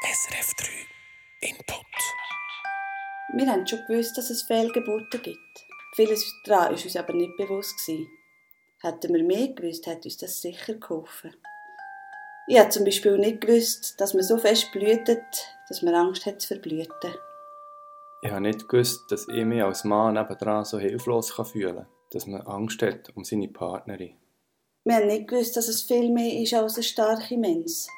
SRF 3 Input. Wir haben schon gewusst, dass es Fehlgeburten gibt. Vieles daran war uns aber nicht bewusst. Gewesen. Hätten wir mehr gewusst, hätte uns das sicher geholfen. Ich habe zum Beispiel nicht gewusst, dass man so fest blühtet, dass man Angst hat zu verblüten. Ich habe nicht gewusst, dass ich mich als Mann nebenan so hilflos fühlen kann, dass man Angst hat um seine Partnerin. Wir haben nicht gewusst, dass es viel mehr ist als eine starke Mensch.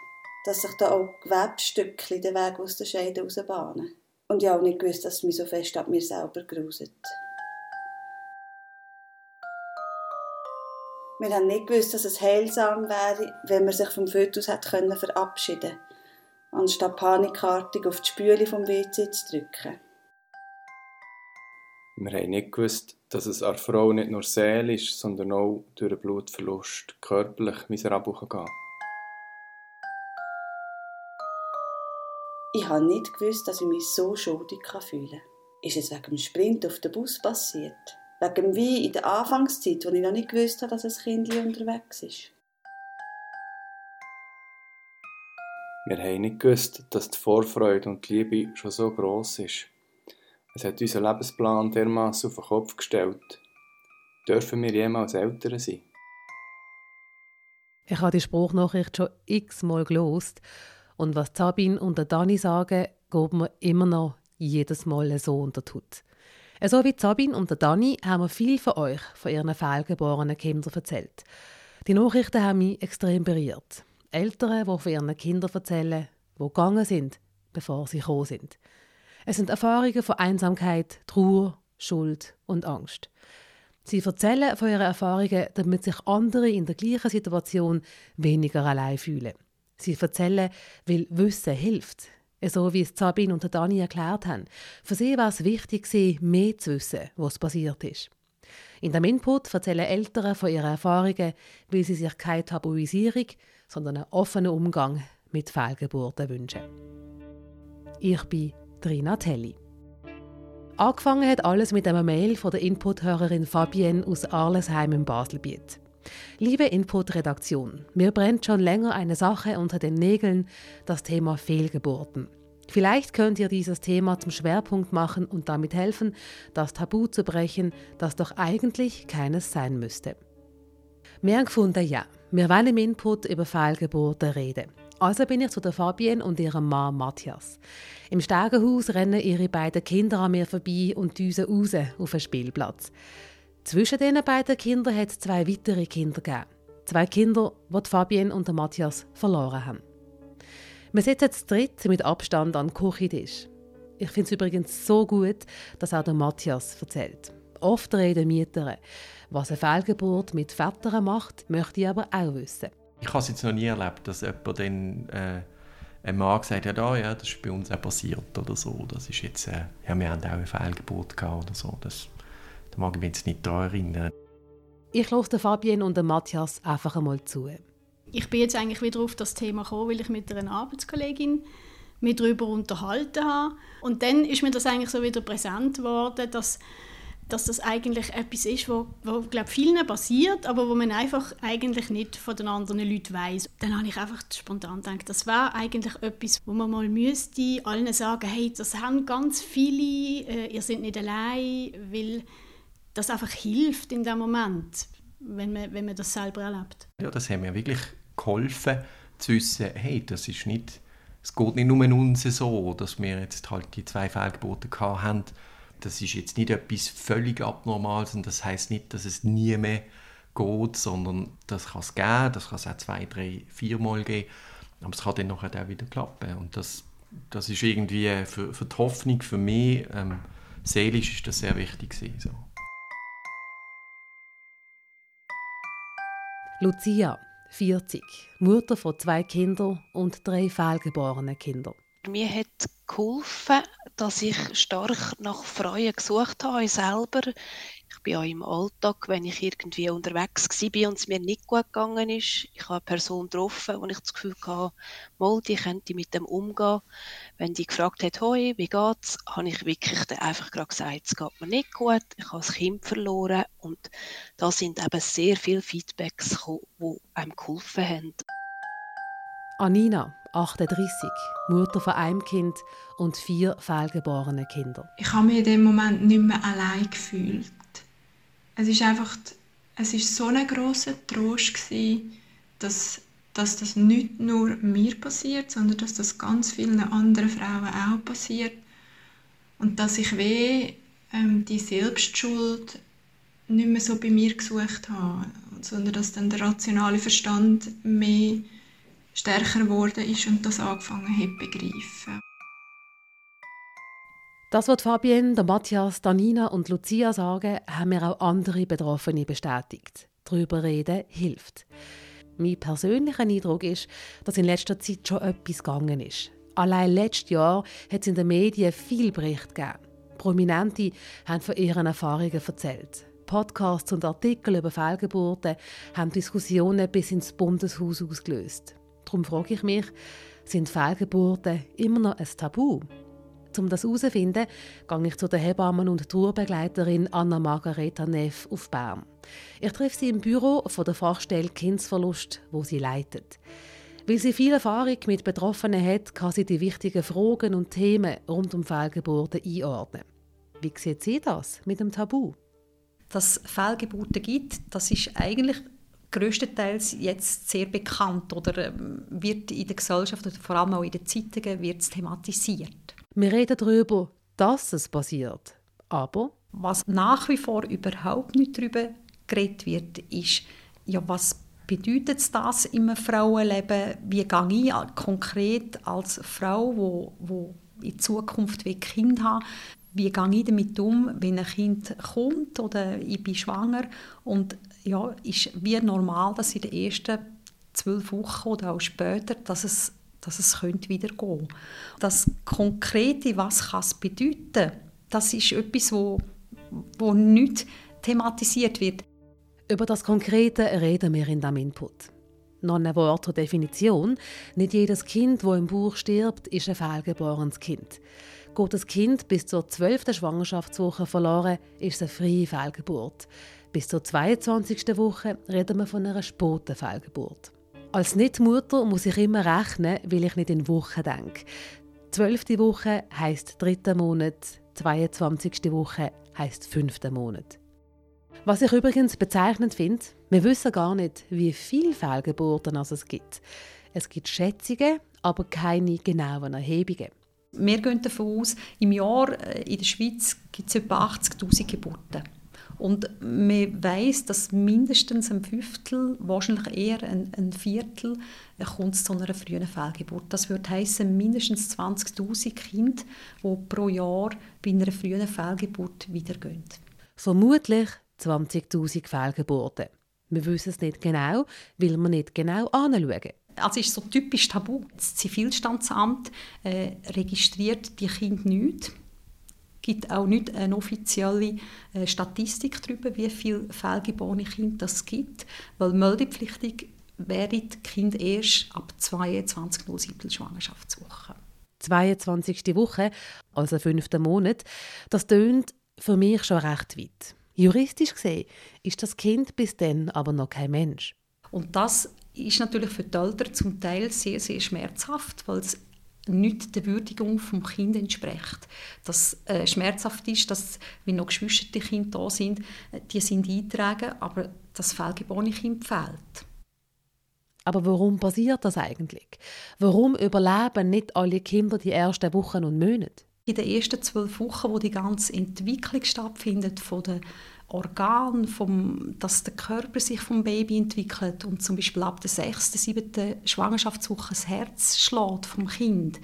Dass sich da auch Gewebstückchen den Weg aus der Scheide rausbahnen. Und ich habe auch nicht gewusst, dass es mich so fest ab mir selber gruset. Wir haben nicht gewusst, dass es heilsam wäre, wenn man sich vom Fötus hätte verabschieden anstatt panikartig auf die Spüle vom WC zu drücken. Wir haben nicht gewusst, dass es einer Frau nicht nur seelisch, sondern auch durch einen Blutverlust körperlich miserabel gehen kann. Ich habe nicht gewusst, dass ich mich so schuldig fühlen kann. Ist es wegen dem Sprint auf den Bus passiert? Wegen dem Wein in der Anfangszeit, wo ich noch nicht gewusst habe, dass ein Kind unterwegs ist? Wir haben nicht gewusst, dass die Vorfreude und die Liebe schon so gross ist. Es hat unseren Lebensplan dermaßen auf den Kopf gestellt. Dürfen wir jemals Eltern sein? Ich habe die Spruchnachricht schon x-mal gelost und was Sabine und Dani sagen, geht mir immer noch jedes Mal so unter die Haut. So wie Sabine und Dani haben wir viel von euch, von ihren fehlgeborenen Kindern erzählt. Die Nachrichten haben mich extrem berührt. Eltern, die von ihren Kindern erzählen, die gegangen sind, bevor sie gekommen sind. Es sind Erfahrungen von Einsamkeit, Trauer, Schuld und Angst. Sie erzählen von ihren Erfahrungen, damit sich andere in der gleichen Situation weniger allein fühlen. Sie erzählen, weil Wissen hilft. So wie es Sabine und Dani erklärt haben. Für sie war es wichtig, mehr zu wissen, was passiert ist. In dem Input erzählen Eltern von ihren Erfahrungen, weil sie sich keine Tabuisierung, sondern einen offenen Umgang mit Fehlgeburten wünschen. Ich bin Trina Telli. Angefangen hat alles mit einer Mail von der Input-Hörerin Fabienne aus Arlesheim im Baselbiet. Liebe Input-Redaktion, mir brennt schon länger eine Sache unter den Nägeln, das Thema Fehlgeburten. Vielleicht könnt ihr dieses Thema zum Schwerpunkt machen und damit helfen, das Tabu zu brechen, das doch eigentlich keines sein müsste. Wir gefunden, ja, wir wollen im Input über Fehlgeburten reden. Also bin ich zu der Fabienne und ihrem Mann Matthias. Im Stegenhaus rennen ihre beiden Kinder an mir vorbei und düsen raus auf den Spielplatz. Zwischen diesen beiden Kindern hat es zwei weitere Kinder gegeben. Zwei Kinder, die Fabienne und Matthias verloren haben. Wir sitzen zu dritt mit Abstand an den Küchentisch. Ich finde es übrigens so gut, dass auch der Matthias erzählt. Oft reden Mieter. Was eine Fehlgeburt mit Vätern macht, möchte ich aber auch wissen. Ich habe es jetzt noch nie erlebt, dass jemand dann äh, ein Mann gesagt hat, ah, ja, das ist bei uns auch passiert oder so. Das ist jetzt, äh, ja, wir haben auch eine Fehlgeburt gehabt oder so. Das, da mag ich mich jetzt nicht daran erinnern. Ich lasse Fabienne und Matthias einfach einmal zu. Ich bin jetzt eigentlich wieder auf das Thema gekommen, weil ich mit einer Arbeitskollegin mich darüber unterhalten habe. Und dann ist mir das eigentlich so wieder präsent geworden, dass dass das eigentlich etwas ist, wo, wo glaube vielen passiert, aber wo man einfach eigentlich nicht von den anderen Leuten weiß. Dann habe ich einfach spontan gedacht, das wäre eigentlich etwas, wo man mal müsste allen sagen, hey, das haben ganz viele, äh, ihr seid nicht allein, weil das einfach hilft in dem Moment, wenn man, wenn man das selber erlebt. Ja, das hat mir wirklich geholfen, zu wissen, hey, das ist nicht, es geht nicht nur uns so, dass wir jetzt halt die zwei Fehlgebote haben, das ist jetzt nicht etwas völlig Abnormales und das heißt nicht, dass es nie mehr geht, sondern das kann es geben, das kann es auch zwei, drei, viermal geben, aber es kann dann nachher auch wieder klappen und das, das ist irgendwie für, für die Hoffnung, für mich, ähm, seelisch ist das sehr wichtig gewesen, so. Lucia, 40, Mutter von zwei Kindern und drei fehlgeborenen Kindern. Mir hat geholfen, dass ich stark nach Freuen gesucht habe, selber. Bin auch im Alltag, wenn ich irgendwie unterwegs war und es mir nicht gut gegangen ist. Ich habe eine Person getroffen, wo ich das Gefühl hatte, mal, die könnte mit dem umgehen. Wenn die gefragt hat, hoi, wie geht's, habe ich wirklich einfach gerade gesagt, es geht mir nicht gut, ich habe das Kind verloren und da sind eben sehr viele Feedbacks gekommen, die einem geholfen haben. Anina, 38, Mutter von einem Kind und vier fehlgeborenen Kindern. Ich habe mich in dem Moment nicht mehr allein gefühlt. Es ist einfach, es ist so ein großer Trost gewesen, dass, dass das nicht nur mir passiert, sondern dass das ganz vielen anderen Frauen auch passiert und dass ich weh ähm, die Selbstschuld nicht mehr so bei mir gesucht habe, sondern dass dann der rationale Verstand mehr stärker geworden ist und das angefangen hat begreifen. Das, was Fabienne, Matthias, Danina und Lucia sagen, haben mir auch andere Betroffene bestätigt. Darüber reden hilft. Mein persönlicher Eindruck ist, dass in letzter Zeit schon etwas gegangen ist. Allein letztes Jahr hat es in den Medien viel Bericht gegeben. Prominente haben von ihren Erfahrungen erzählt. Podcasts und Artikel über Fehlgeburten haben Diskussionen bis ins Bundeshaus ausgelöst. Darum frage ich mich, sind Fehlgeburten immer noch ein Tabu? Um das herauszufinden, gehe ich zu der Hebammen- und Tourbegleiterin Anna Margareta Neff auf Bern. Ich treffe sie im Büro von der Fachstelle Kindsverlust, wo sie leitet. Weil sie viel Erfahrung mit Betroffenen hat, kann sie die wichtigen Fragen und Themen rund um Fehlgeburten einordnen. Wie sieht sie das mit dem Tabu? Dass es Fehlgeburten gibt, das ist eigentlich größtenteils jetzt sehr bekannt oder ähm, wird in der Gesellschaft oder vor allem auch in den Zeitungen wird thematisiert. Wir reden darüber, dass es passiert. Aber was nach wie vor überhaupt nicht darüber geredet wird, ist, ja, was bedeutet das im Frauenleben? Wie gehe ich konkret als Frau, wo, wo in Zukunft ein Kind haben wie gehe ich damit um, wenn ein Kind kommt oder ich bin schwanger und ja, ist wie normal, dass in den ersten zwölf Wochen oder auch später, dass es, dass es könnte wieder gehen Das Konkrete, was es bedeuten, das ist etwas, wo, wo nicht thematisiert wird. Über das Konkrete reden wir in diesem Input. Noch ein Wort zur Definition. Nicht jedes Kind, das im Bauch stirbt, ist ein fehlgeborenes Kind. Geht das Kind bis zur 12. Schwangerschaftswoche verloren, ist es eine freie Fehlgeburt. Bis zur 22. Woche reden wir von einer späten Fehlgeburt. Als Nichtmutter muss ich immer rechnen, weil ich nicht in Wochen denke. Zwölfte Woche heisst dritter Monat, 22. Woche heisst fünfter Monat. Was ich übrigens bezeichnend finde, wir wissen gar nicht, wie viele Fehlgeburten es gibt. Es gibt Schätzungen, aber keine genauen Erhebungen. Wir gehen davon aus, im Jahr äh, in der Schweiz gibt es etwa 80'000 Geburten. Und man weiß, dass mindestens ein Fünftel, wahrscheinlich eher ein, ein Viertel, äh, kommt zu einer frühen Fehlgeburt. Das würde heißen mindestens 20'000 Kinder, die pro Jahr bei einer frühen Fehlgeburt wiedergehen. Vermutlich 20'000 Fehlgeburten. Wir wissen es nicht genau, weil wir nicht genau anschauen. Also ist so typisch Tabu. Das Zivilstandsamt äh, registriert die Kinder nicht. Es gibt auch nicht eine offizielle äh, Statistik darüber, wie viele fehlgeborene Kinder es gibt, weil meldepflichtig wären die Kinder erst ab 22 07 Schwangerschaftswoche. 22. Woche, also fünfter Monat, das tönt für mich schon recht weit. Juristisch gesehen ist das Kind bis dann aber noch kein Mensch. Und das ist natürlich für die Eltern zum Teil sehr, sehr schmerzhaft, weil es nicht der Würdigung vom Kind entspricht. Das äh, schmerzhaft ist, dass, wenn noch geschwisterte Kinder da sind, äh, die sind eingetragen, aber das fehlgeborene Kind fehlt. Aber warum passiert das eigentlich? Warum überleben nicht alle Kinder die ersten Wochen und Monate? In den ersten zwölf Wochen, wo die ganze Entwicklung stattfindet von der Organ, vom, dass der Körper sich vom Baby entwickelt und zum Beispiel ab der sechsten, siebten Schwangerschaftswoche das Herz schlägt vom Kind.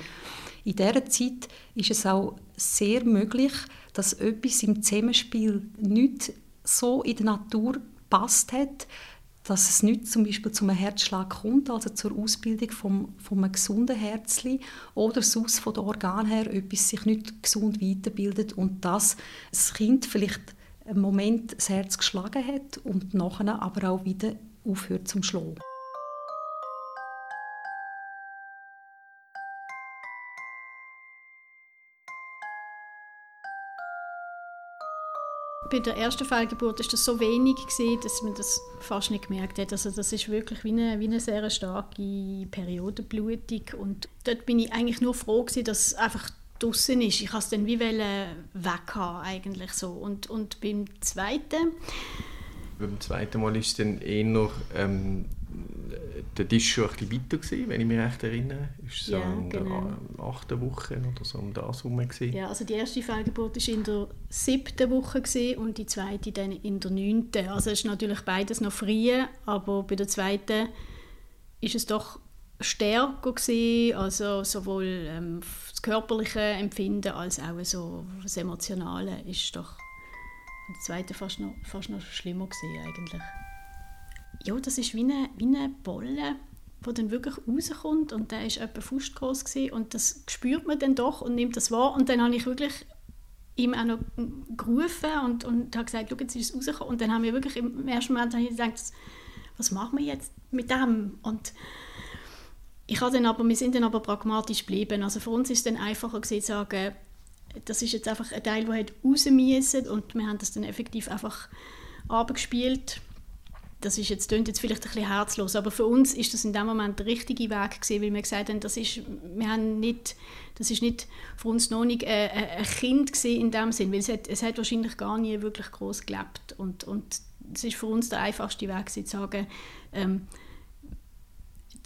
In dieser Zeit ist es auch sehr möglich, dass etwas im Zusammenspiel nicht so in der Natur passt hat, dass es nicht zum Beispiel zum Herzschlag kommt, also zur Ausbildung vom, vom einem gesunden Herzli oder sonst von der Organ her etwas sich nicht gesund weiterbildet und dass das Kind vielleicht einen Moment das Herz geschlagen hat und nachher aber auch wieder aufhört zum Schlagen. Bei der ersten Fehlgeburt war das so wenig, gewesen, dass man das fast nicht gemerkt hat. Also das ist wirklich wie eine, wie eine sehr starke Periodenblutung. Und dort bin ich eigentlich nur froh, gewesen, dass einfach draußen ist. Ich wollte es dann wie weg haben, eigentlich so. Und, und beim zweiten... Beim zweiten Mal ist es dann eher ähm, der Tisch schon ein weiter gewesen, wenn ich mich recht erinnere. Ist so ja, in genau. der achten Woche oder so um das herum gewesen. Ja, also die erste Fehlgeburt war in der siebten Woche gewesen und die zweite dann in der neunten. Also es ist natürlich beides noch früh, aber bei der zweiten ist es doch stärker gewesen, also sowohl ähm, das körperliche Empfinden als auch so das emotionale ist doch bei der zweiten fast noch, fast noch schlimmer gewesen eigentlich. Ja, das ist wie eine, wie eine Bolle, die dann wirklich rauskommt und der ist etwa fußgroß und das spürt man dann doch und nimmt das wahr und dann habe ich wirklich ihm auch noch gerufen und, und habe gesagt, schau, jetzt ist es rausgekommen. Und dann haben wir wirklich im ersten Moment gedacht, was machen wir jetzt mit dem? Und ich habe dann aber, wir sind dann aber pragmatisch geblieben, also für uns ist es dann einfacher gewesen, zu sagen, das ist jetzt einfach ein Teil, der raus müssen und wir haben das dann effektiv einfach abgespielt. Das ist jetzt, klingt jetzt vielleicht ein bisschen herzlos, aber für uns ist das in dem Moment der richtige Weg gewesen, weil wir gesagt haben, das ist, wir haben nicht, das ist nicht für uns noch nicht ein, ein Kind gewesen in dem Sinn, weil es hat, es hat wahrscheinlich gar nie wirklich groß gelebt. Und, und es ist für uns der einfachste Weg gewesen, zu sagen, ähm,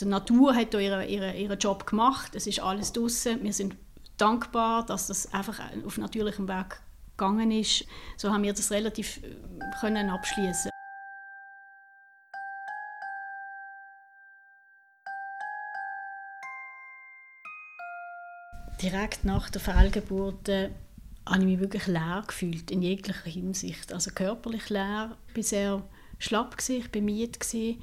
die Natur hat ihren, ihren, ihren Job gemacht, es ist alles draußen, wir sind dankbar, dass das einfach auf natürlichem Weg gegangen ist. So haben wir das relativ äh, können abschließen. direkt nach der Fehlgeburt äh, habe ich mich wirklich leer gefühlt, in jeglicher Hinsicht. Also körperlich leer, ich war sehr schlapp, gewesen, ich war müde.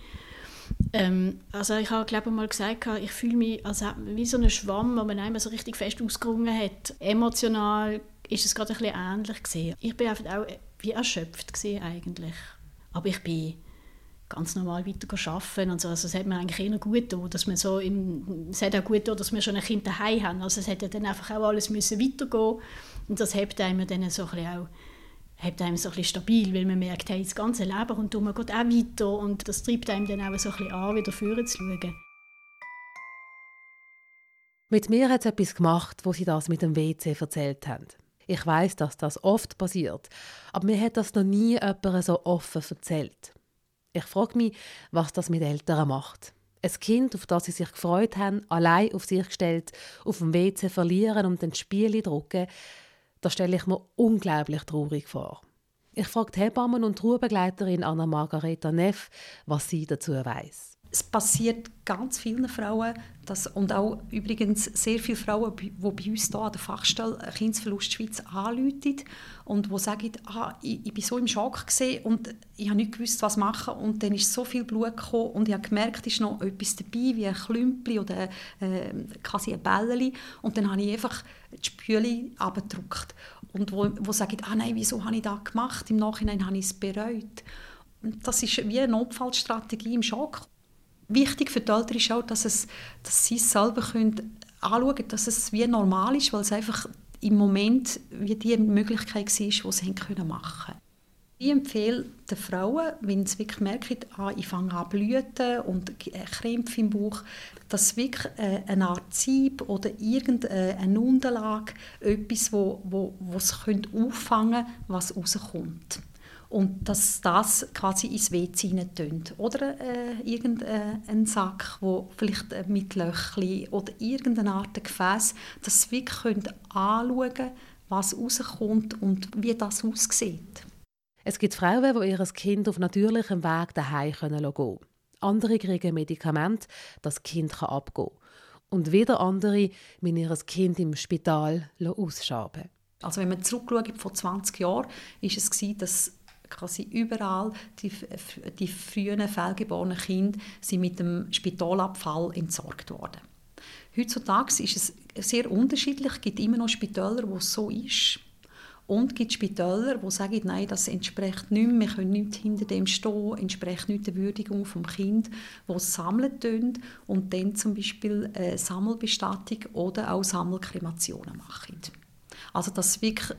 Ähm, also ich habe glaube mal gesagt, ich fühle mich als wie so ein Schwamm, wo man einmal so richtig fest ausgerungen hat. Emotional ist es gerade ein bisschen ähnlich gewesen. Ich war einfach auch wie erschöpft gewesen, eigentlich. Aber ich bin ganz normal weiter arbeiten und so. Also es hat mir eigentlich eher gut getan, dass man so im, es hat auch gut getan, dass wir schon ein Kind daheim haben. Also es hätte dann einfach auch alles müssen weitergehen und das hebt einem dann so ein bisschen auch hebt einem so ein bisschen stabil, weil man merkt, hey, das ganze Leben und man geht auch weiter und das treibt einem dann auch so ein bisschen an, wieder schauen. Mit mir hat es etwas gemacht, wo sie das mit dem WC erzählt haben. Ich weiß, dass das oft passiert, aber mir hat das noch nie jemand so offen erzählt. Ich frage mich, was das mit Eltern macht. Ein Kind, auf das sie sich gefreut haben, allein auf sich gestellt, auf dem WC verlieren und den Spiele drucken, das stelle ich mir unglaublich traurig vor. Ich frage die Hebammen und Ruhebegleiterin Anna Margareta Neff, was sie dazu weiß es passiert ganz vielen Frauen dass, und auch übrigens sehr viele Frauen, die bei uns hier an der Fachstelle Kindesverlust Schweiz anrufen und die sagen, ah, ich, ich bin so im Schock und ich habe nicht gewusst, was machen und dann ist so viel Blut gekommen und ich habe gemerkt, es ist noch etwas dabei, wie ein Klümpel oder äh, quasi ein Bällchen und dann habe ich einfach die Spüle abgedruckt und wo, wo sagen, ah nein, wieso habe ich das gemacht? Im Nachhinein habe ich es bereut. Das ist wie eine Notfallstrategie im Schock wichtig für die Eltern ist auch, dass, es, dass sie es selber können anschauen können, dass es wie normal ist, weil es einfach im Moment wie die Möglichkeit war, die sie machen können. Ich empfehle den Frauen, wenn sie wirklich merken, ah, ich fange an blüten und Krämpfe im Bauch, dass wirklich äh, eine Art Sieb oder irgendeine Unterlage, etwas, wo, wo, wo sie auffangen können, was rauskommt und dass das quasi ins WC tun Oder äh, irgendein Sack, wo vielleicht mit Löchli oder irgendeine Art Gefäß, dass wir wirklich anschauen können, was rauskommt und wie das aussieht. Es gibt Frauen, die ihr Kind auf natürlichem Weg daheim gehen können. Andere kriegen Medikamente, dass das Kind abgehen kann. Und wieder andere müssen ihr Kind im Spital ausschaben. Also wenn man zurückschaut vor 20 Jahren, ist es gewesen, dass quasi überall die, die frühen fehlgeborenen Kinder sind mit dem Spitalabfall entsorgt worden. Heutzutage ist es sehr unterschiedlich. Es gibt immer noch Spitäler, wo es so ist. Und es gibt Spitäler, die sagen, nein, das entspricht nicht mehr, wir können nicht hinter dem stehen, entspricht nicht der Würdigung des Kind, die sammeln tun und dann zum Beispiel äh, Sammelbestattung oder auch Sammelkremationen machen. Also dass wirklich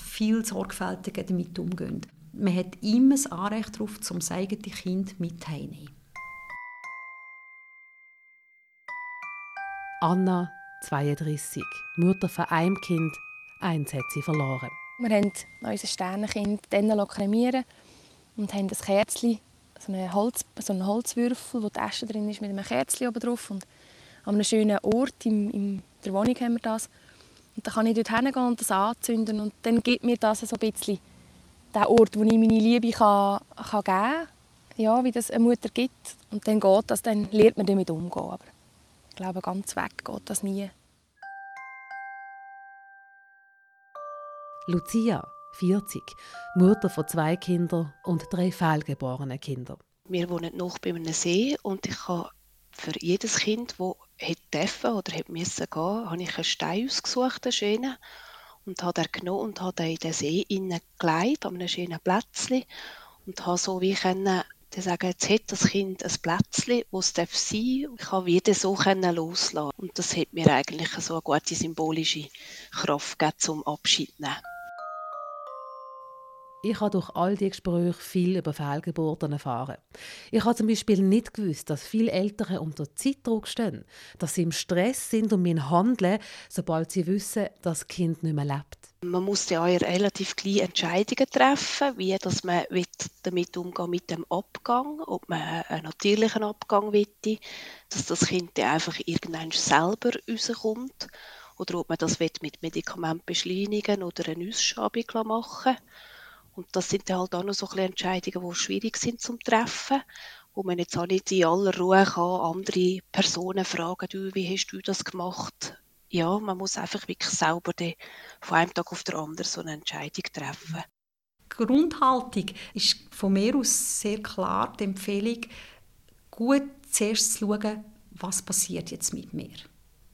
viel sorgfältiger damit umgehen. Man hat immer das Anrecht darauf, zum das eigene Kind mit heimzunehmen. Anna, 32, Mutter von einem Kind, eins hat sie verloren. Wir haben unser Sternenkind dann kremieren und haben ein Kerzchen, so einen, Holz, so einen Holzwürfel, wo die Asche drin ist, mit einem Kerzchen oben drauf. Und an einem schönen Ort in, in der Wohnung haben wir das. Und dann kann ich dort hingehen und das anzünden. Und dann gibt mir das so ein bisschen den Ort, wo ich meine Liebe kann, kann geben kann. Ja, wie das eine Mutter gibt. Und dann geht das, dann lernt man damit umgehen. Aber ich glaube, ganz weg geht das nie. Lucia, 40, Mutter von zwei Kindern und drei fehlgeborenen Kindern. Wir wohnen noch bei einem See und ich habe für jedes Kind, das dürfen oder müssen gehen, habe ich einen Stein ausgesucht, einen schönen, und habe den genommen und habe den in den See hineingelegt, an einem schönen Plätzchen und habe so wie können sagen, jetzt hat das Kind ein Plätzchen, wo es sein darf. Ich kann wieder so loslassen. Und das hat mir eigentlich so eine gute symbolische Kraft gegeben, zum Abschied zu nehmen. Ich habe durch all die Gespräche viel über Fehlgeburten erfahren. Ich habe zum Beispiel nicht gewusst, dass viele Eltern unter Zeitdruck stehen, dass sie im Stress sind und müssen handeln, sobald sie wissen, dass das Kind nicht mehr lebt. Man muss ja auch relativ kleine Entscheidungen treffen, wie dass man damit umgehen mit dem Abgang, ob man einen natürlichen Abgang will, dass das Kind einfach irgendwann selber rauskommt oder ob man das mit Medikamenten beschleunigen oder eine Ausschabung machen will. Und das sind halt auch noch so ein Entscheidungen, die schwierig sind zum Treffen, wo man jetzt auch nicht in aller Ruhe kann andere Personen fragen, du, wie hast du das gemacht? Ja, man muss einfach wirklich selber von einem Tag auf den anderen so eine Entscheidung treffen. Grundhaltung ist von mir aus sehr klar die Empfehlung, gut zuerst zu schauen, was passiert jetzt mit mir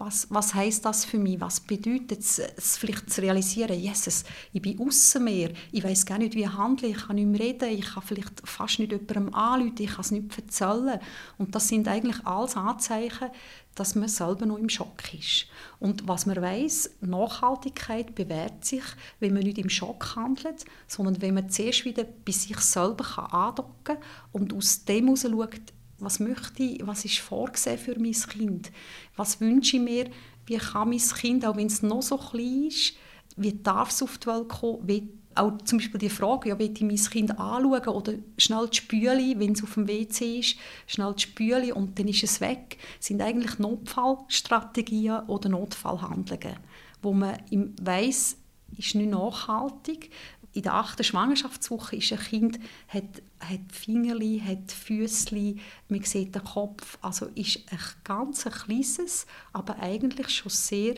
was, was heißt das für mich? Was bedeutet es, es vielleicht zu realisieren? Jesus, ich bin außen mir, ich weiß gar nicht, wie ich handle, ich kann nicht mehr reden, ich kann vielleicht fast nicht jemandem anrufen, ich kann es nicht erzählen. Und das sind eigentlich alles Anzeichen, dass man selber noch im Schock ist. Und was man weiß, Nachhaltigkeit bewährt sich, wenn man nicht im Schock handelt, sondern wenn man zuerst wieder bei sich selber andocken kann und aus dem heraus schaut, was möchte ich, was ist vorgesehen für mein Kind? Was wünsche ich mir? Wie kann mein Kind, auch wenn es noch so klein ist, wie darf es auf die Welt kommen? Wie, auch zum Beispiel die Frage, ja, will ich mein Kind anschauen oder schnell die Spüle, wenn es auf dem WC ist, schnell die Spüle und dann ist es weg, sind eigentlich Notfallstrategien oder Notfallhandlungen, wo man weiß, ist nicht nachhaltig, in der achten Schwangerschaftswoche ist ein Kind, hat, hat Fingerli, hat Füßli, man sieht den Kopf, also ist ein ganz kleines, aber eigentlich schon sehr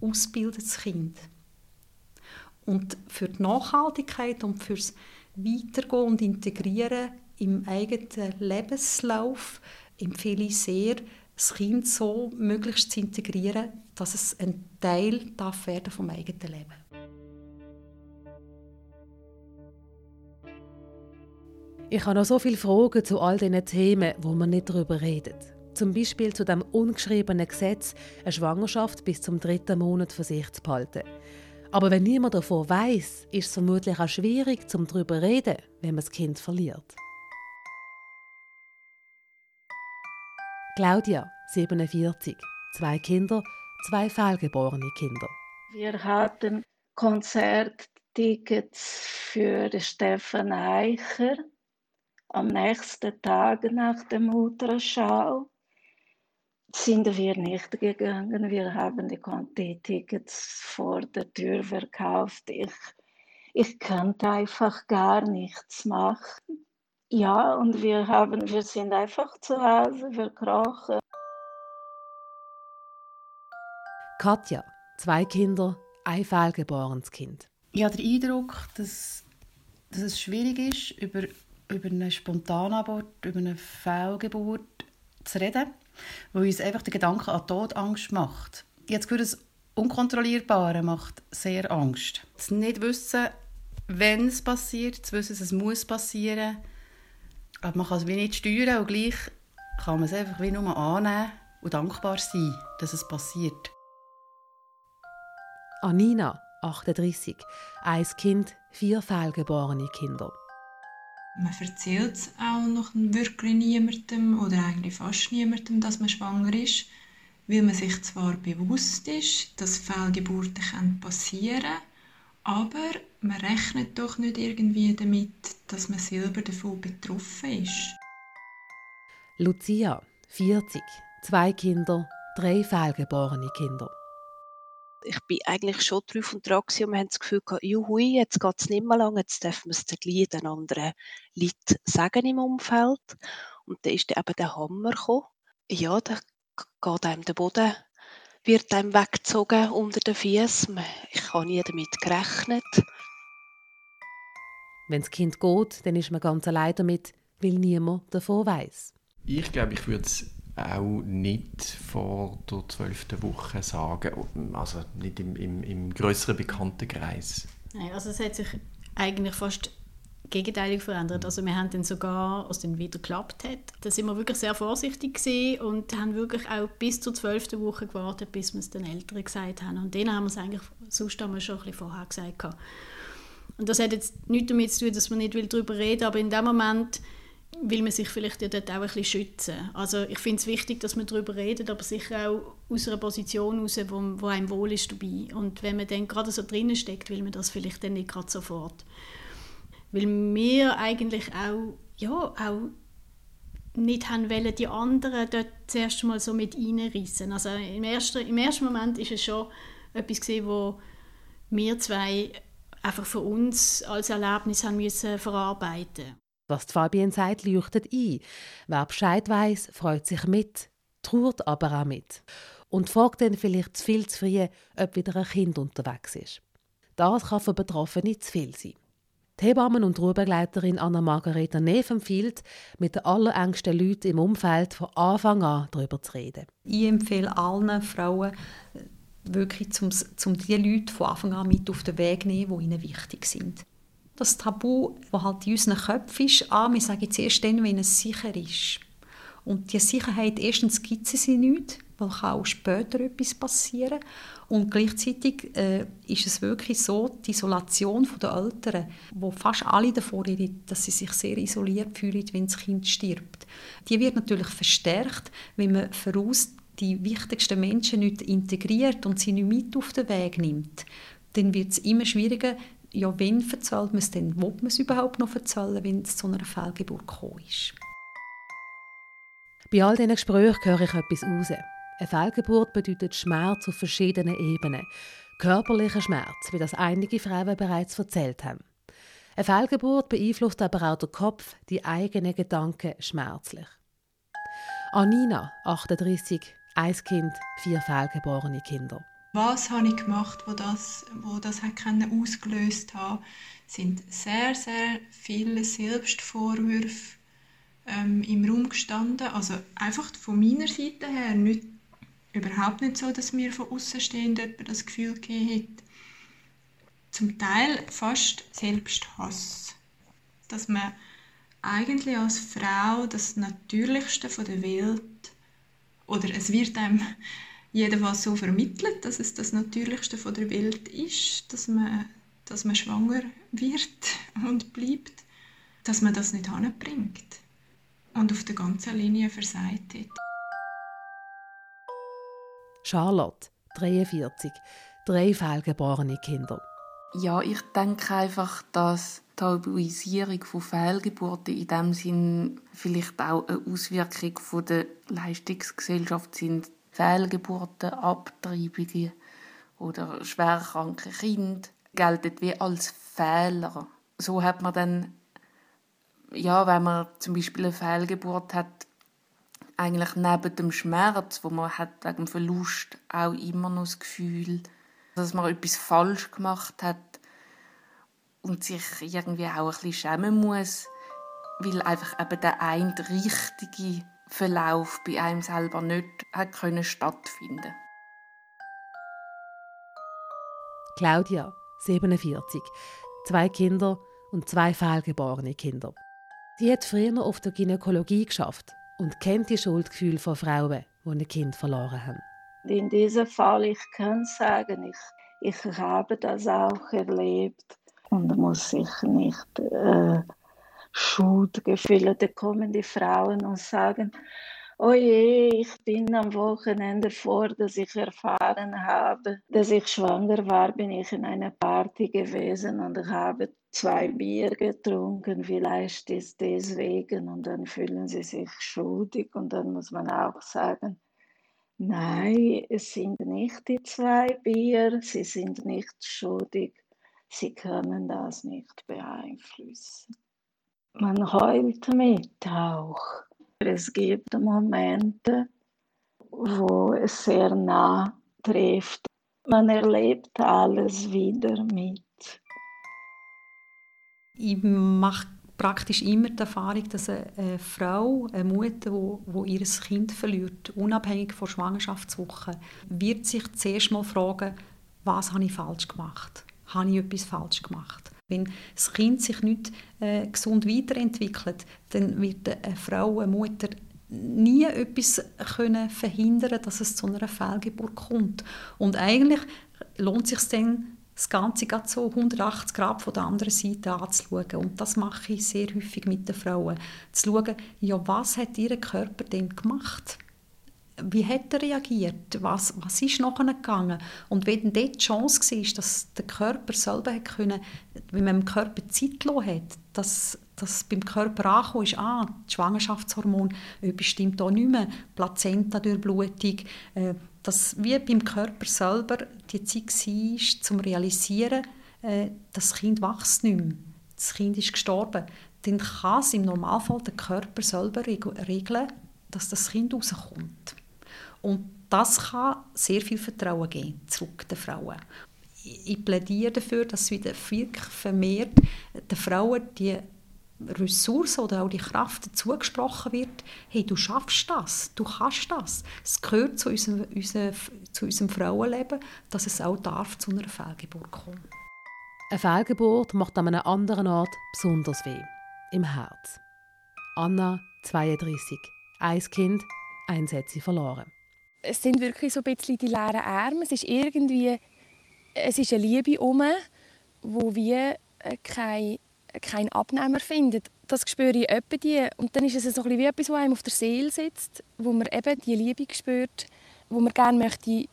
ausgebildetes Kind. Und für die Nachhaltigkeit und fürs Weitergehen und Integrieren im eigenen Lebenslauf empfehle ich sehr, das Kind so möglichst zu integrieren, dass es ein Teil darf werden vom eigenen Leben. Ich habe noch so viele Fragen zu all diesen Themen, wo man nicht darüber redet. Zum Beispiel zu dem ungeschriebenen Gesetz, eine Schwangerschaft bis zum dritten Monat für sich zu behalten. Aber wenn niemand davon weiß, ist es vermutlich auch schwierig, zum darüber zu reden, wenn man das Kind verliert. Claudia, 47, zwei Kinder, zwei fehlgeborene Kinder. Wir hatten Konzerttickets für Stefan Eicher am nächsten Tag nach dem Ultraschall sind wir nicht gegangen. Wir haben die Tickets vor der Tür verkauft. Ich, ich konnte einfach gar nichts machen. Ja, und wir, haben, wir sind einfach zu Hause verkrochen. Katja, zwei Kinder, ein fehlgeborenes Kind. Ich habe den Eindruck, dass, dass es schwierig ist, über über eine Spontanabort, über eine Fehlgeburt zu reden, weil uns einfach der Gedanke an Tod Angst macht. Jetzt für das Unkontrollierbare macht sehr Angst. Das nicht wissen, wenn es passiert, zu wissen, es muss passieren, aber man kann es wie nicht steuern und gleich kann man es einfach wie nur annehmen und dankbar sein, dass es passiert. Anina, 38. Ein Kind, vier fehlgeborene Kinder. Man erzählt es auch noch wirklich niemandem oder eigentlich fast niemandem, dass man schwanger ist, weil man sich zwar bewusst ist, dass Fehlgeburten passieren können, aber man rechnet doch nicht irgendwie damit, dass man selber davon betroffen ist. Lucia, 40, zwei Kinder, drei fehlgeborene Kinder. Ich bin eigentlich schon drauf und dran und wir haben das Gefühl gehabt, juhui, jetzt geht es nicht mehr lang, jetzt dürfen wir es den anderen Leuten sagen im Umfeld. Und dann ist dann eben der Hammer gekommen. Ja, da geht einem der Boden wird einem weggezogen unter den Füßen. Ich habe nie damit gerechnet. Wenn das Kind geht, dann ist man ganz allein damit, weil niemand davon weiß. Ich glaube, ich würde es auch nicht vor der zwölften Woche sagen, also nicht im, im, im größeren Bekanntenkreis. Nein, also es hat sich eigentlich fast gegenteilig verändert. Also wir haben dann sogar, als dann wieder geklappt hat, da sind wir wirklich sehr vorsichtig gewesen und haben wirklich auch bis zur zwölften Woche gewartet, bis wir es den Eltern gesagt haben. Und denen haben wir es eigentlich sonst haben schon ein bisschen vorher gesagt. Und das hat jetzt nichts damit zu tun, dass man nicht darüber reden will, aber in dem Moment will man sich vielleicht ja dort auch ein bisschen schützen. Also ich finde es wichtig, dass man darüber redet, aber sicher auch aus einer Position heraus, wo, wo einem wohl ist dabei. Und wenn man dann gerade so drinnen steckt, will man das vielleicht dann nicht gerade sofort. Weil wir eigentlich auch, ja, auch nicht haben wollen, die anderen dort zuerst mal so mit reinreissen. Also im ersten, im ersten Moment ist es schon etwas gewesen, wo wir zwei einfach für uns als Erlebnis haben müssen verarbeiten. Was Fabienne sagt, leuchtet ein. Wer Bescheid weiß, freut sich mit, trauert aber auch mit und fragt dann vielleicht zu viel zu früh, ob wieder ein Kind unterwegs ist. Das kann für Betroffene zu viel sein. Die Hebammen- und Ruhebegleiterin Anna-Margareta Neff empfiehlt, mit den allerengsten Leuten im Umfeld von Anfang an darüber zu reden. Ich empfehle allen Frauen, wirklich zum, zum die Leute von Anfang an mit auf den Weg nehmen, die ihnen wichtig sind. Das Tabu, das halt in unseren Köpfen ist, ah, wir sagen jetzt erst dann, wenn es sicher ist. Und die Sicherheit, erstens gibt es sie nicht, weil kann auch später etwas passieren. Und gleichzeitig äh, ist es wirklich so, die Isolation der Eltern, wo fast alle davor reden, dass sie sich sehr isoliert fühlen, wenn das Kind stirbt, die wird natürlich verstärkt, wenn man voraus die wichtigsten Menschen nicht integriert und sie nicht mit auf den Weg nimmt. Dann wird es immer schwieriger, ja, wenn verzahlt man es denn, will man es überhaupt noch verzahlen, wenn es zu einer Fehlgeburt gekommen ist. Bei all diesen Gesprächen höre ich etwas raus. Eine Fehlgeburt bedeutet Schmerz auf verschiedenen Ebenen. Körperlicher Schmerz, wie das einige Frauen bereits erzählt haben. Eine Fehlgeburt beeinflusst aber auch den Kopf, die eigenen Gedanken schmerzlich. Anina, 38, ein Kind, vier fehlgeborene Kinder. Was habe ich gemacht, wo das, wo das hat ausgelöst hat, sind sehr, sehr viele Selbstvorwürfe ähm, im Raum gestanden. Also einfach von meiner Seite her nicht überhaupt nicht so, dass mir von Außenstehenden das Gefühl gegeben hat. Zum Teil fast Selbsthass. Dass man eigentlich als Frau das Natürlichste von der Welt oder es wird einem jedenfalls so vermittelt, dass es das Natürlichste von der Welt ist, dass man, dass man schwanger wird und bleibt, dass man das nicht anbringt und auf der ganzen Linie versagt hat. Charlotte, 43, drei fehlgeborene Kinder. Ja, ich denke einfach, dass die Tabuisierung von Fehlgeburten in dem Sinn vielleicht auch eine Auswirkung von der Leistungsgesellschaft sind. Fehlgeburten, Abtreibungen oder schwerkranke Kinder gelten wie als Fehler. So hat man dann, ja, wenn man zum Beispiel eine Fehlgeburt hat, eigentlich neben dem Schmerz, wo man hat wegen dem Verlust, auch immer noch das Gefühl, dass man etwas falsch gemacht hat und sich irgendwie auch ein bisschen schämen muss, weil einfach eben der ein richtige Verlauf bei einem selber nicht hat können stattfinden. Claudia, 47, zwei Kinder und zwei fehlgeborene Kinder. Sie hat früher auf der Gynäkologie geschafft und kennt die Schuldgefühle von Frauen, die ein Kind verloren haben. In diesem Fall, ich kann sagen, ich, Ich habe das auch erlebt und muss sich nicht äh, Schuldgefühle, da kommen die Frauen und sagen, oh je, ich bin am Wochenende vor, dass ich erfahren habe, dass ich schwanger war, bin ich in einer Party gewesen und habe zwei Bier getrunken, vielleicht ist deswegen. Und dann fühlen sie sich schuldig. Und dann muss man auch sagen, nein, es sind nicht die zwei Bier, sie sind nicht schuldig, sie können das nicht beeinflussen. Man heult mit auch. Es gibt Momente, wo es sehr nah trifft. Man erlebt alles wieder mit. Ich mache praktisch immer die Erfahrung, dass eine, Frau, eine Mutter, wo ihr Kind verliert, unabhängig von Schwangerschaftswochen, wird sich zuerst mal fragen, was habe ich falsch gemacht? Habe ich etwas falsch gemacht? Wenn das Kind sich nicht äh, gesund weiterentwickelt, dann wird eine Frau, eine Mutter nie etwas können verhindern, dass es zu einer Fehlgeburt kommt. Und eigentlich lohnt es sich dann, das Ganze so 180 Grad von der anderen Seite anzuschauen. Und das mache ich sehr häufig mit den Frauen. Zu schauen, ja, was hat ihr Körper denn gemacht? Wie hat er reagiert? Was, was ist nachher gegangen? Und wenn dort die Chance war, dass der Körper selber hat können, wenn man dem Körper Zeit hat, dass, dass beim Körper angekommen ist, ah, das Schwangerschaftshormon etwas stimmt da nicht mehr, Plazenta-Durchblutung, äh, dass wie beim Körper selber die Zeit war, zum realisieren, äh, das Kind wächst nicht mehr, das Kind ist gestorben, dann kann es im Normalfall der Körper selber regeln, dass das Kind rauskommt. Und das kann sehr viel Vertrauen geben, zurück den Frauen. Ich plädiere dafür, dass wieder vermehrt den Frauen die Ressource oder auch die Kraft zugesprochen wird, hey, du schaffst das, du kannst das. Es gehört zu unserem, unserem, zu unserem Frauenleben, dass es auch darf zu einer Fehlgeburt kommen. Eine Fehlgeburt macht an einem anderen Ort besonders weh. Im Herz. Anna, 32. Ein Kind, ein Sätze verloren. Es sind wirklich so ein bisschen die leeren Arme. Es ist irgendwie es ist eine Liebe um, wo wir keine keinen Abnehmer findet. Das spüre ich öppe die. Und dann ist es so ein wie etwas, was einem auf der Seele sitzt, wo man eben die Liebe spürt, wo man gerne möchte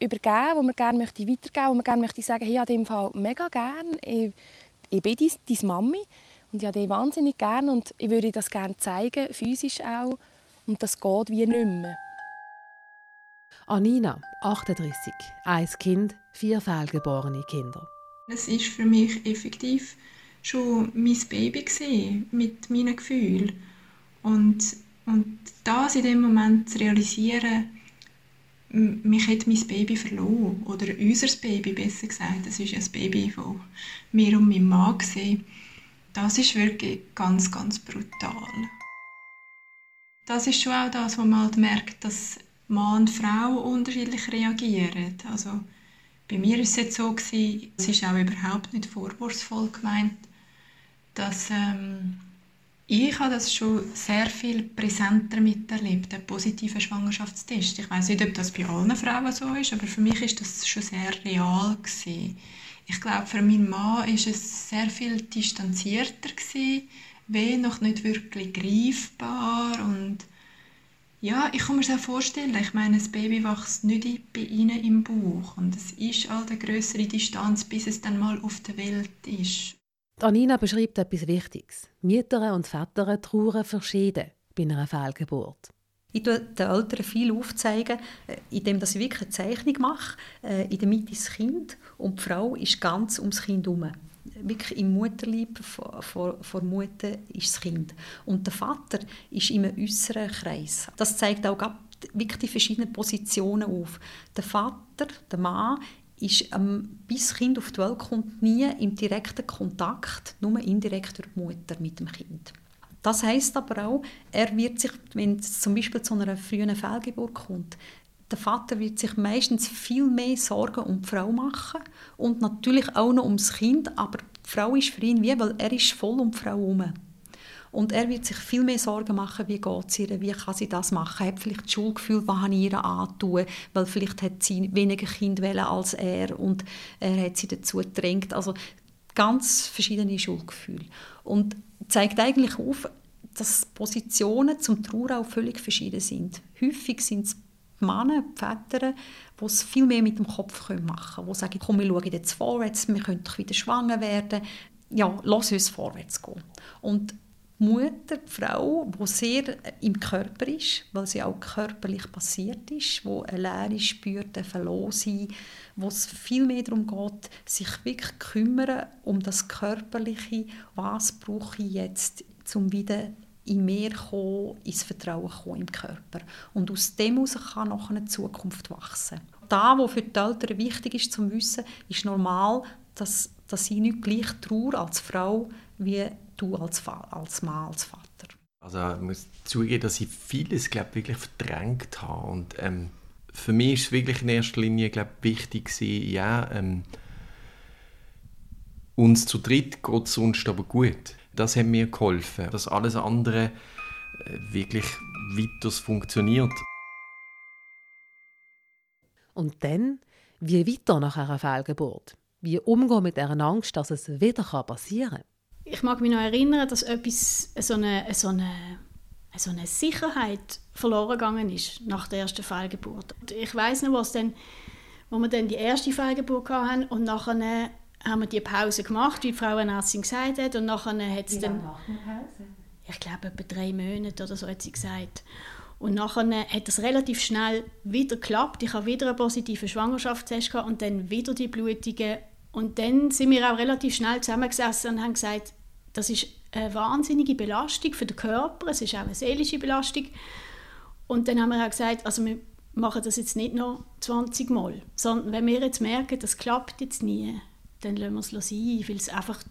übergeben, wo man gerne möchte weitergeben, wo man gerne möchte sagen, hey, habe dem Fall mega gerne, ich, ich bin deine, deine Mami und ich habe dich wahnsinnig gerne und ich würde das gerne zeigen, physisch auch. Und das geht wie nicht mehr. Anina, 38, ein Kind, vier fehlgeborene Kinder. Es ist für mich effektiv schon mein Baby gewesen, mit meinen Gefühlen. Und, und das in dem Moment zu realisieren, mich hat mein Baby verloren. Oder unser Baby, besser gesagt. Das ist das Baby von mir und meinem Mann. Gewesen. Das ist wirklich ganz, ganz brutal. Das ist schon auch das, wo man halt merkt, dass Mann und Frau unterschiedlich reagieren. Also bei mir war es jetzt so gewesen, es ist auch überhaupt nicht vorwurfsvoll gemeint dass ähm, ich habe das schon sehr viel präsenter miterlebt, den positiven Schwangerschaftstest. Ich weiß nicht, ob das bei allen Frauen so ist, aber für mich ist das schon sehr real gewesen. Ich glaube, für meinen Mann ist es sehr viel distanzierter gewesen, weh noch nicht wirklich greifbar und ja, ich kann mir das auch vorstellen. Ich meine, das Baby wächst nicht bei ihnen im Bauch und es ist halt eine größere Distanz, bis es dann mal auf der Welt ist. Anina beschreibt etwas Wichtiges. Mütter und Väter trauern verschieden bei einer Fehlgeburt. Ich tue den Eltern viel aufzeigen, äh, indem ich wirklich eine Zeichnung mache. Äh, in der Mitte ist das Kind und die Frau ist ganz ums Kind herum. Wirklich im Mutterleib vor, vor Mutter ist das Kind. Und der Vater ist im äußeren Kreis. Das zeigt auch wirklich die verschiedenen Positionen auf. Der Vater, der Mann, ist, ähm, bis das Kind auf die Welt kommt, nie im direkten Kontakt, nur indirekt durch die Mutter mit dem Kind. Das heißt aber auch, er wird sich, wenn es zum Beispiel zu einer frühen Fehlgeburt kommt, der Vater wird sich meistens viel mehr Sorgen um die Frau machen und natürlich auch noch ums Kind, aber die Frau ist für ihn wie, weil er ist voll um die Frau herum. Und er wird sich viel mehr Sorgen machen, wie geht es ihr, wie kann sie das machen, hat vielleicht das Schulgefühl, was ich ihr antun, weil vielleicht hat sie weniger Kinder als er und er hat sie dazu gedrängt. Also ganz verschiedene Schulgefühle. Und zeigt eigentlich auf, dass Positionen zum Trauer auch völlig verschieden sind. Häufig sind es Männer, die Väter, die es viel mehr mit dem Kopf machen können, die sagen, komm, wir schauen jetzt vorwärts, wir können doch wieder schwanger werden. Ja, lass uns vorwärts gehen. Und die Mutter, die Frau, die sehr im Körper ist, weil sie auch körperlich passiert ist, wo eine Leere spürt, ein Verlosen, wo es viel mehr darum geht, sich wirklich kümmern um das Körperliche, was brauche ich jetzt, um wieder in mir kommen, ins Vertrauen kommen im Körper. Und aus dem heraus kann noch eine Zukunft wachsen. Da, was für die Eltern wichtig ist zu wissen, ist normal, dass, dass sie nicht gleich trauern als Frau wie du als, als Mann, als Vater. Also ich muss zugeben, dass ich vieles glaub, wirklich verdrängt habe. Und ähm, für mich ist es wirklich in erster Linie glaub, wichtig gewesen, ja, ähm, uns zu dritt geht es sonst aber gut. Das hat mir geholfen, dass alles andere äh, wirklich weiter funktioniert. Und dann, wie weiter nach einer Fehlgeburt? Wie umgehen mit der Angst, dass es wieder passieren kann? Ich mag mich noch erinnern, dass etwas, so eine, so eine, so eine Sicherheit verloren gegangen ist nach der ersten Fehlgeburt. Ich weiß noch, was dann, wo wir dann die erste Fehlgeburt hatten und nachher haben wir die Pause gemacht, wie die Frauenärztin gesagt hat. Und nachher hat es dann... Pause? Ich glaube, etwa drei Monate oder so hat sie gesagt. Und nachher hat es relativ schnell wieder geklappt. Ich habe wieder einen positiven Schwangerschaftstest gehabt und dann wieder die Blutungen. Und dann sind wir auch relativ schnell zusammengesessen und haben gesagt, das ist eine wahnsinnige Belastung für den Körper, es ist auch eine seelische Belastung. Und dann haben wir auch gesagt, also wir machen das jetzt nicht noch 20 Mal, sondern wenn wir jetzt merken, das klappt jetzt nie, dann lassen wir es sein, weil es einfach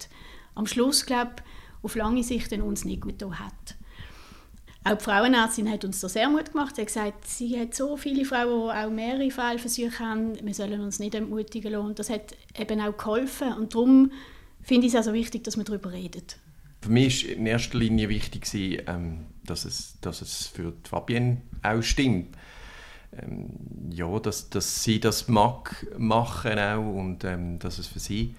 am Schluss, glaube auf lange Sicht uns nicht gut hat. Auch die Frauenärztin hat uns da sehr Mut gemacht. Sie hat gesagt, sie hat so viele Frauen, die auch mehrere Fehlversuche haben, wir sollen uns nicht entmutigen lassen. Das hat eben auch geholfen. Und darum finde ich es also wichtig, dass wir darüber reden. Für mich war in erster Linie wichtig, ähm, dass, es, dass es für Fabienne auch stimmt. Ähm, ja, dass, dass sie das mag machen auch und ähm, dass es für sie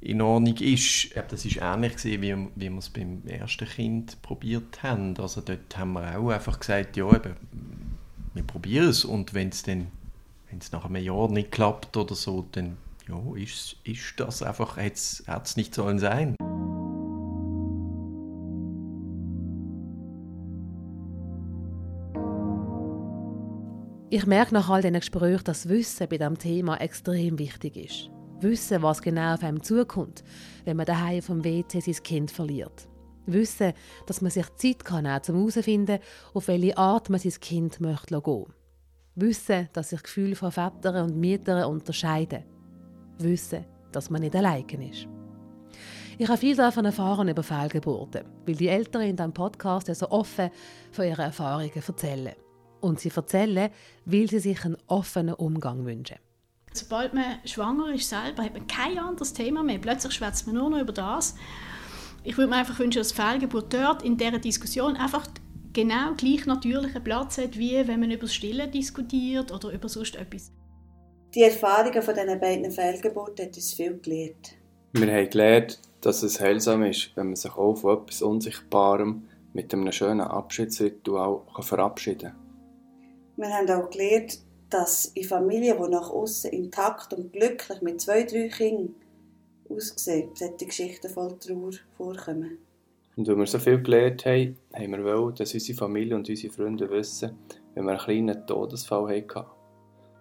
in Ordnung ist. Das war ähnlich, gewesen, wie, wie wir es beim ersten Kind probiert haben. Also dort haben wir auch einfach gesagt, ja, eben, wir probieren es und wenn es dann wenn es nach einem Jahr nicht klappt oder so, dann ja, ist, ist das einfach, hätte es nicht sollen sein. Ich merke nach all diesen Gesprächen, dass Wissen bei diesem Thema extrem wichtig ist. Wissen, was genau auf einem zukommt, wenn man daheim vom WC sein Kind verliert. Wissen, dass man sich Zeit kann nehmen kann, um herauszufinden, auf welche Art man sein Kind möchte gehen Wissen, dass sich Gefühle von Vätern und Müttern unterscheiden. Wissen, dass man nicht allein ist. Ich habe viel davon erfahren über Fehlgeburten, weil die Eltern in diesem Podcast so offen von ihren Erfahrungen erzählen. Und sie erzählen, weil sie sich einen offenen Umgang wünschen. Sobald man schwanger ist selber, hat man kein anderes Thema mehr. Plötzlich schwätzt man nur noch über das. Ich würde mir einfach wünschen, dass Fehlgeburt dort in dieser Diskussion einfach genau gleich natürlichen Platz hat, wie wenn man über das Stillen diskutiert oder über sonst etwas. Die Erfahrungen von diesen beiden Fehlgeburten haben uns viel gelernt. Wir haben gelernt, dass es heilsam ist, wenn man sich auch von etwas Unsichtbarem mit einem schönen Abschiedsritual verabschieden kann. Wir haben auch gelernt, dass in Familien, die nach außen intakt und glücklich mit zwei, drei Kindern aussehen, solche Geschichten voll Trauer vorkommen. Und weil wir so viel gelernt haben, haben wir wollen, dass unsere Familie und unsere Freunde wissen, wenn wir einen kleinen Todesfall hatten.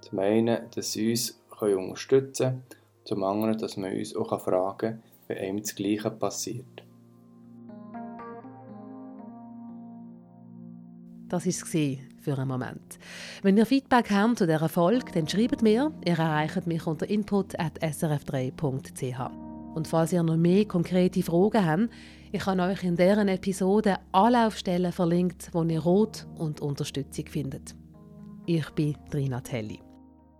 Zum einen, dass sie uns unterstützen können, zum anderen, dass man uns auch fragen kann, wenn einem das Gleiche passiert. Das war es für einen Moment. Wenn ihr Feedback habt zu dieser Folge, dann schreibt mir. Ihr erreicht mich unter input.srf3.ch. Und falls ihr noch mehr konkrete Fragen habt, ich habe euch in deren Episode Anlaufstellen verlinkt, wo ihr Rot und Unterstützung findet. Ich bin Trina Telli.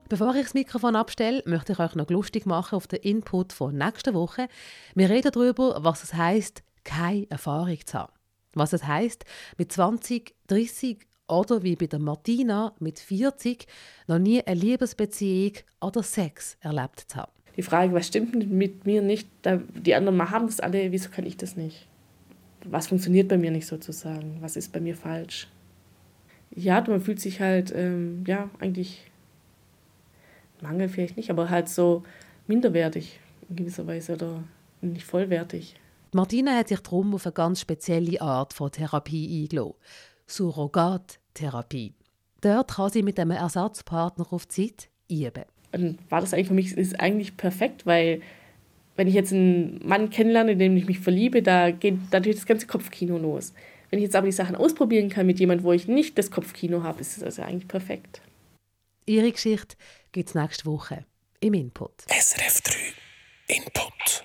Bevor ich das Mikrofon abstelle, möchte ich euch noch lustig machen auf den Input von nächster Woche. Wir reden darüber, was es heißt, keine Erfahrung zu haben. Was es heißt, mit 20, 30 oder wie bei der Martina mit 40 noch nie eine Liebesbeziehung oder Sex erlebt zu haben. Die Frage, was stimmt mit mir nicht, die anderen haben das alle, wieso kann ich das nicht? Was funktioniert bei mir nicht sozusagen? Was ist bei mir falsch? Ja, man fühlt sich halt, ähm, ja, eigentlich Mangel vielleicht nicht, aber halt so minderwertig in gewisser Weise oder nicht vollwertig. Martina hat sich darum auf eine ganz spezielle Art von Therapie eingelassen. Surrogattherapie. Dort kann sie mit einem Ersatzpartner auf Zeit üben. Und war das eigentlich für mich ist eigentlich perfekt, weil wenn ich jetzt einen Mann kennenlerne, in den ich mich verliebe, da geht natürlich das ganze Kopfkino los. Wenn ich jetzt aber die Sachen ausprobieren kann mit jemandem, wo ich nicht das Kopfkino habe, ist das also eigentlich perfekt. Ihre Geschichte gibt es nächste Woche im Input. SRF 3 Input.